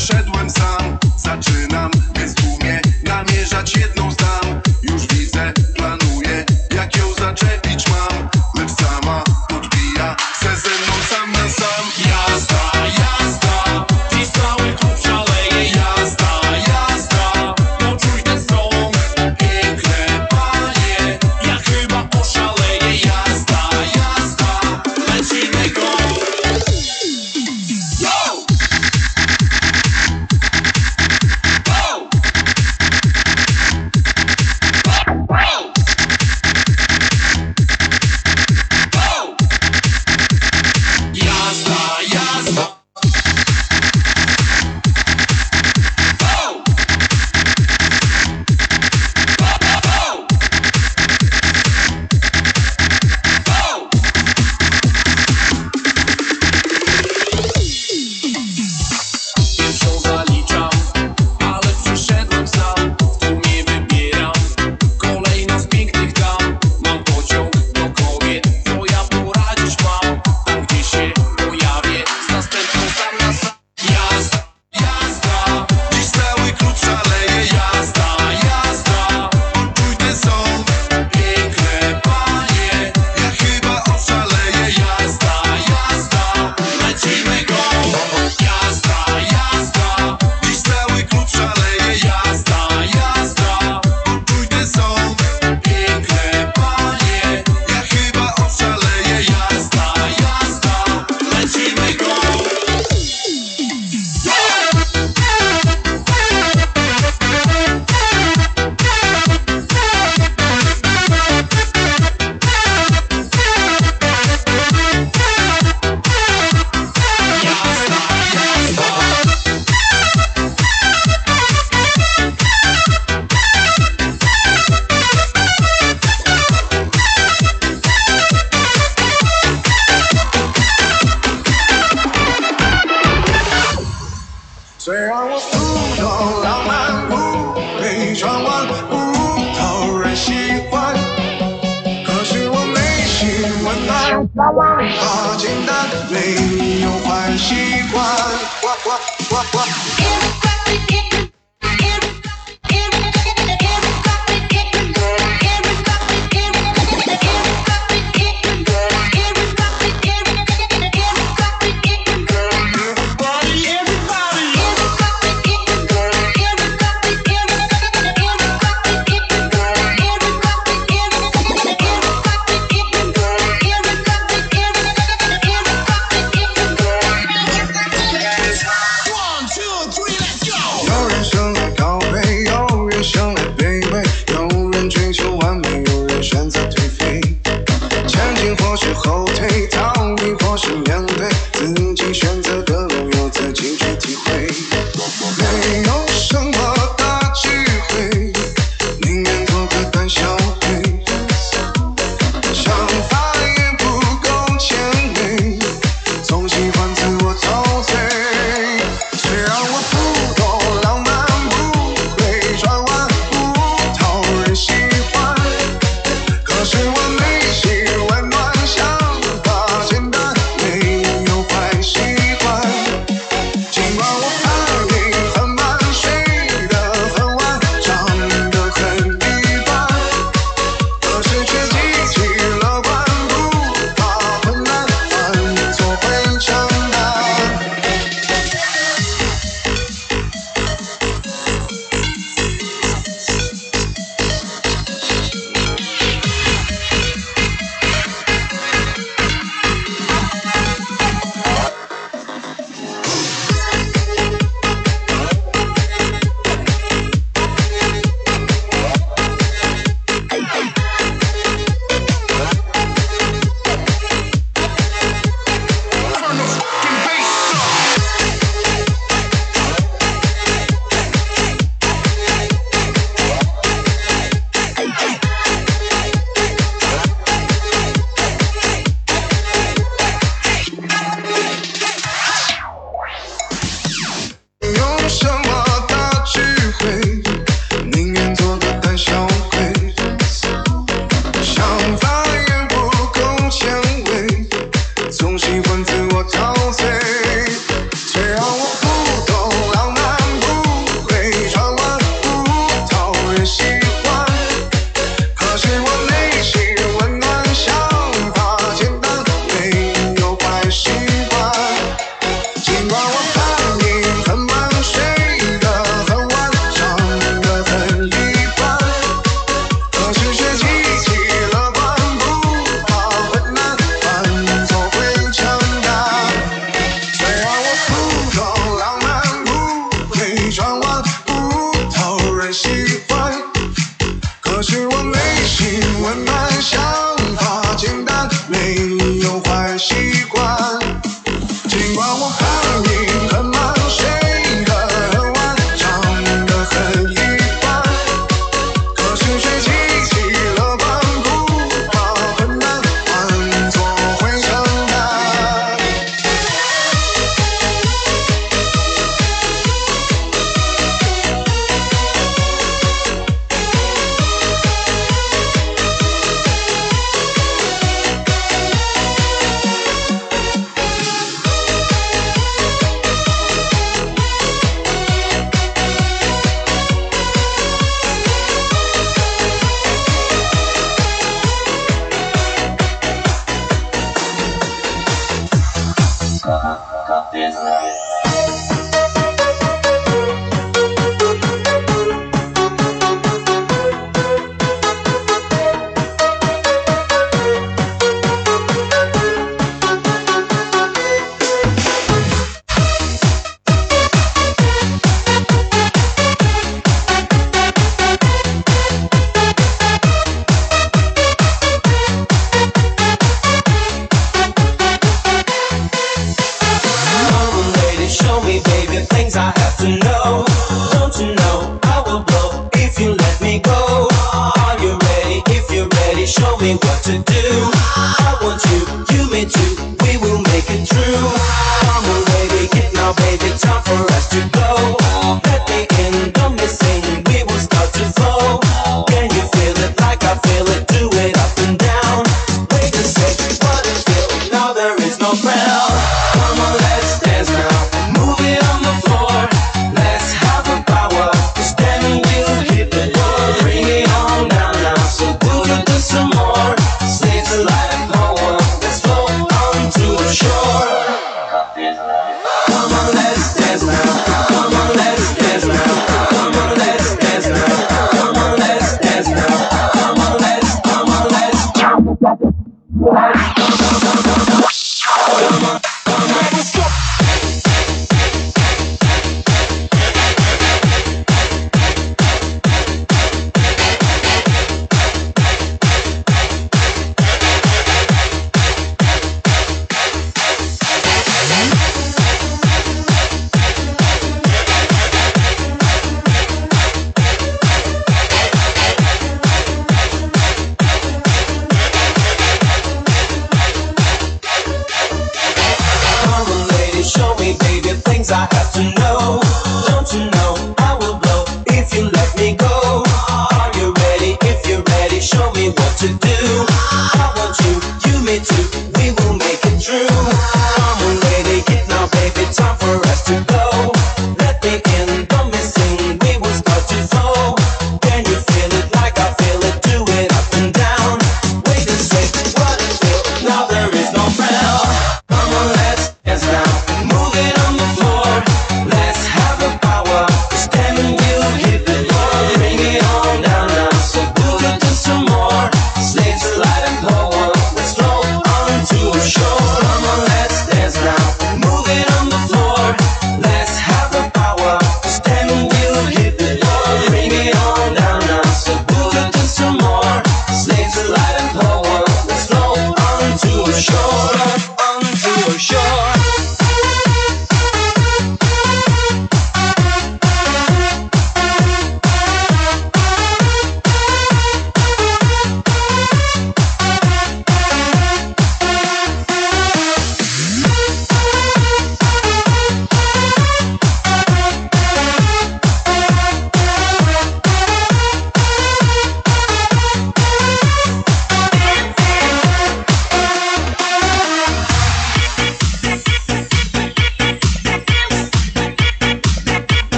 больше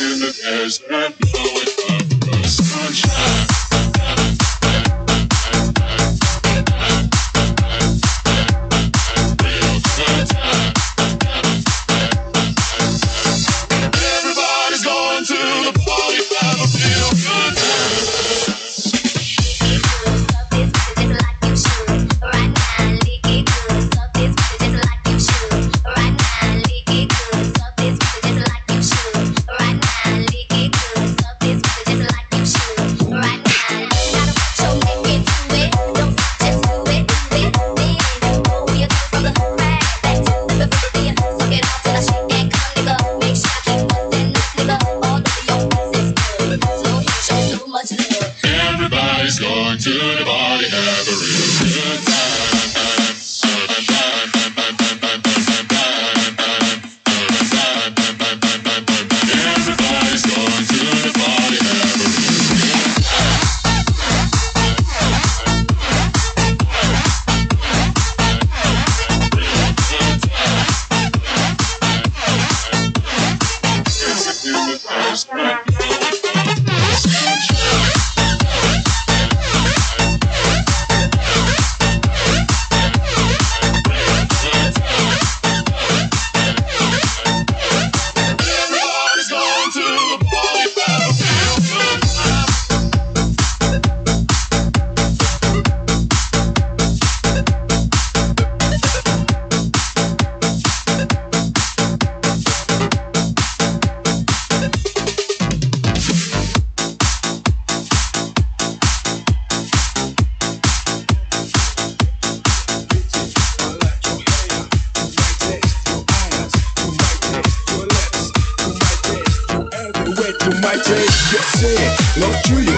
in the desert, say,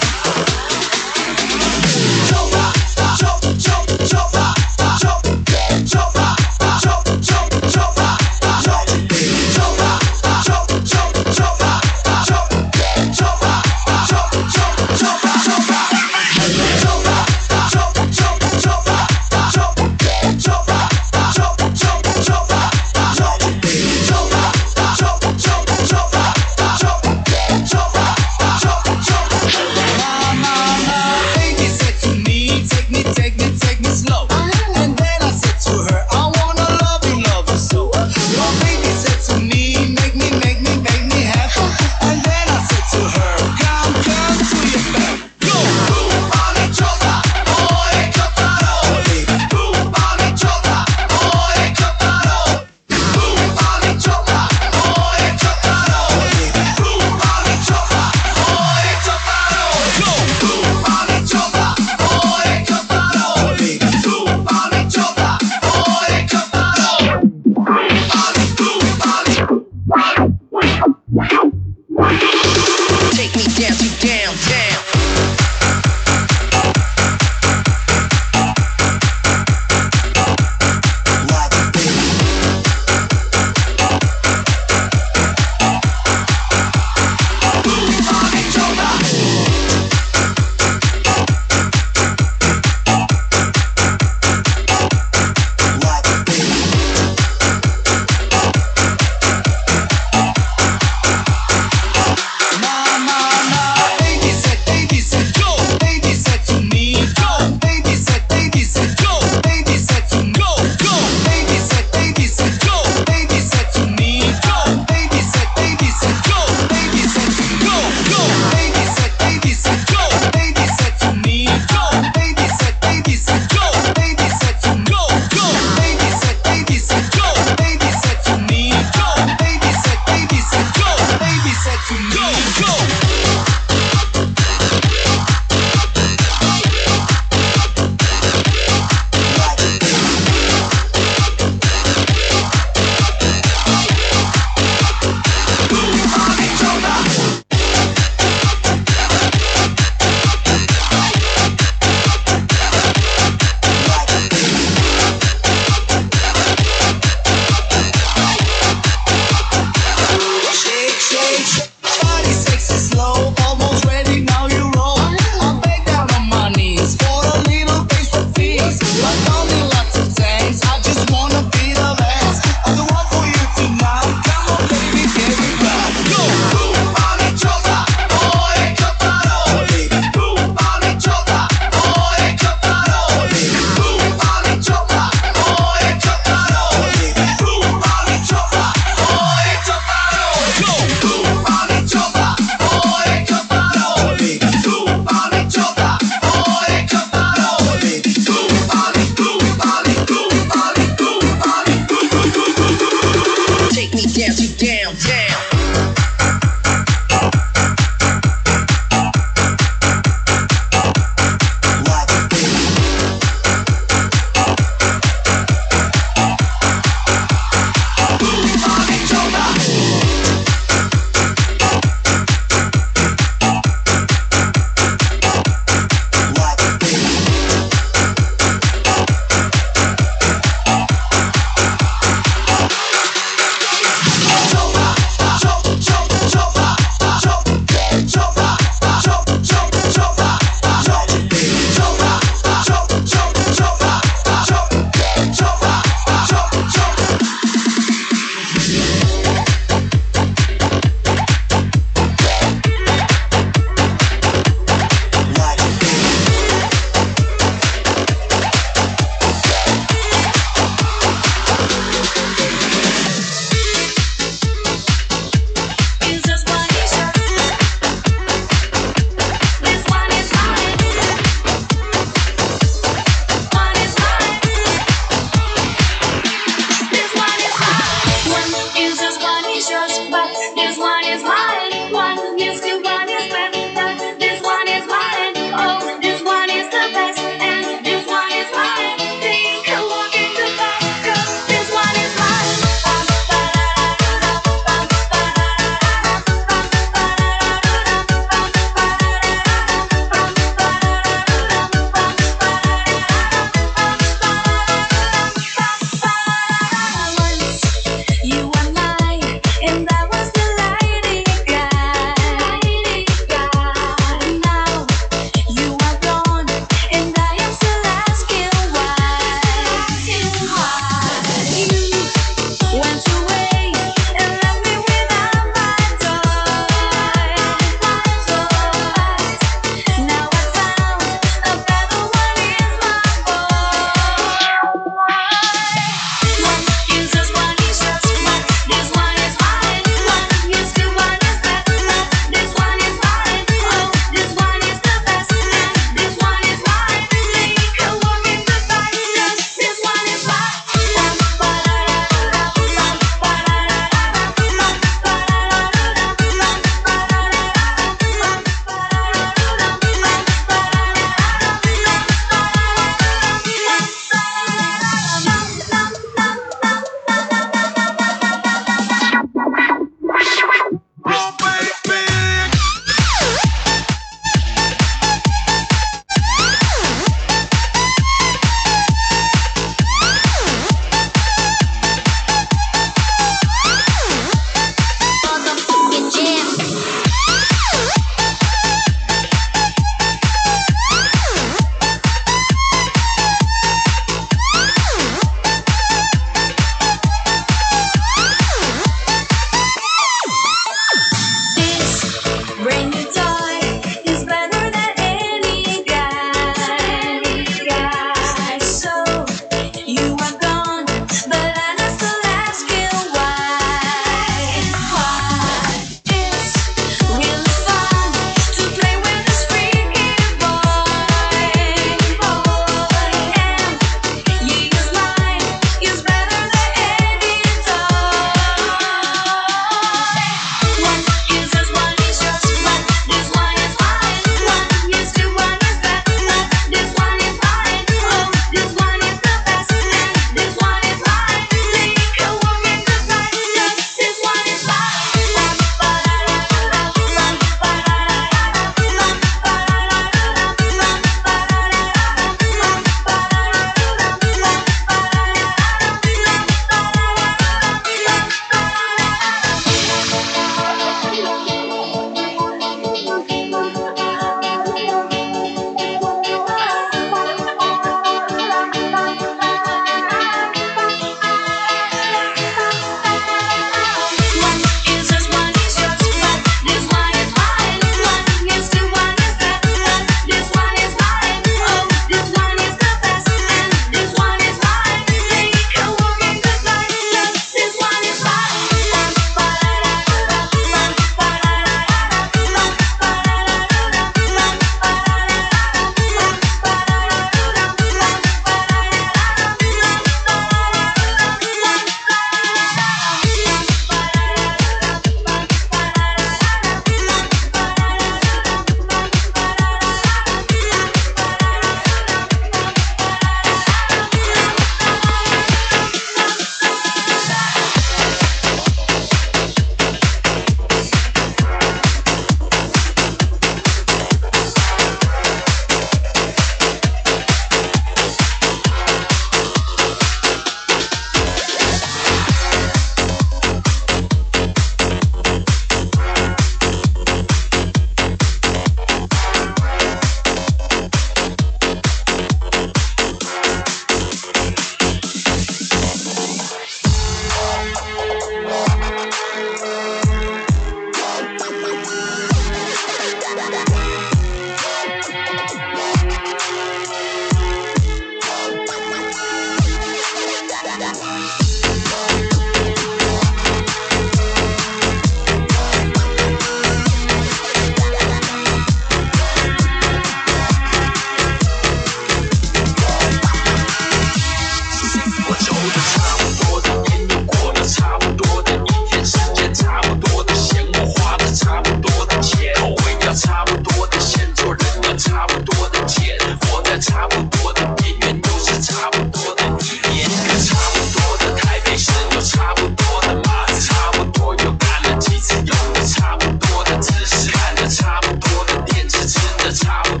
that's how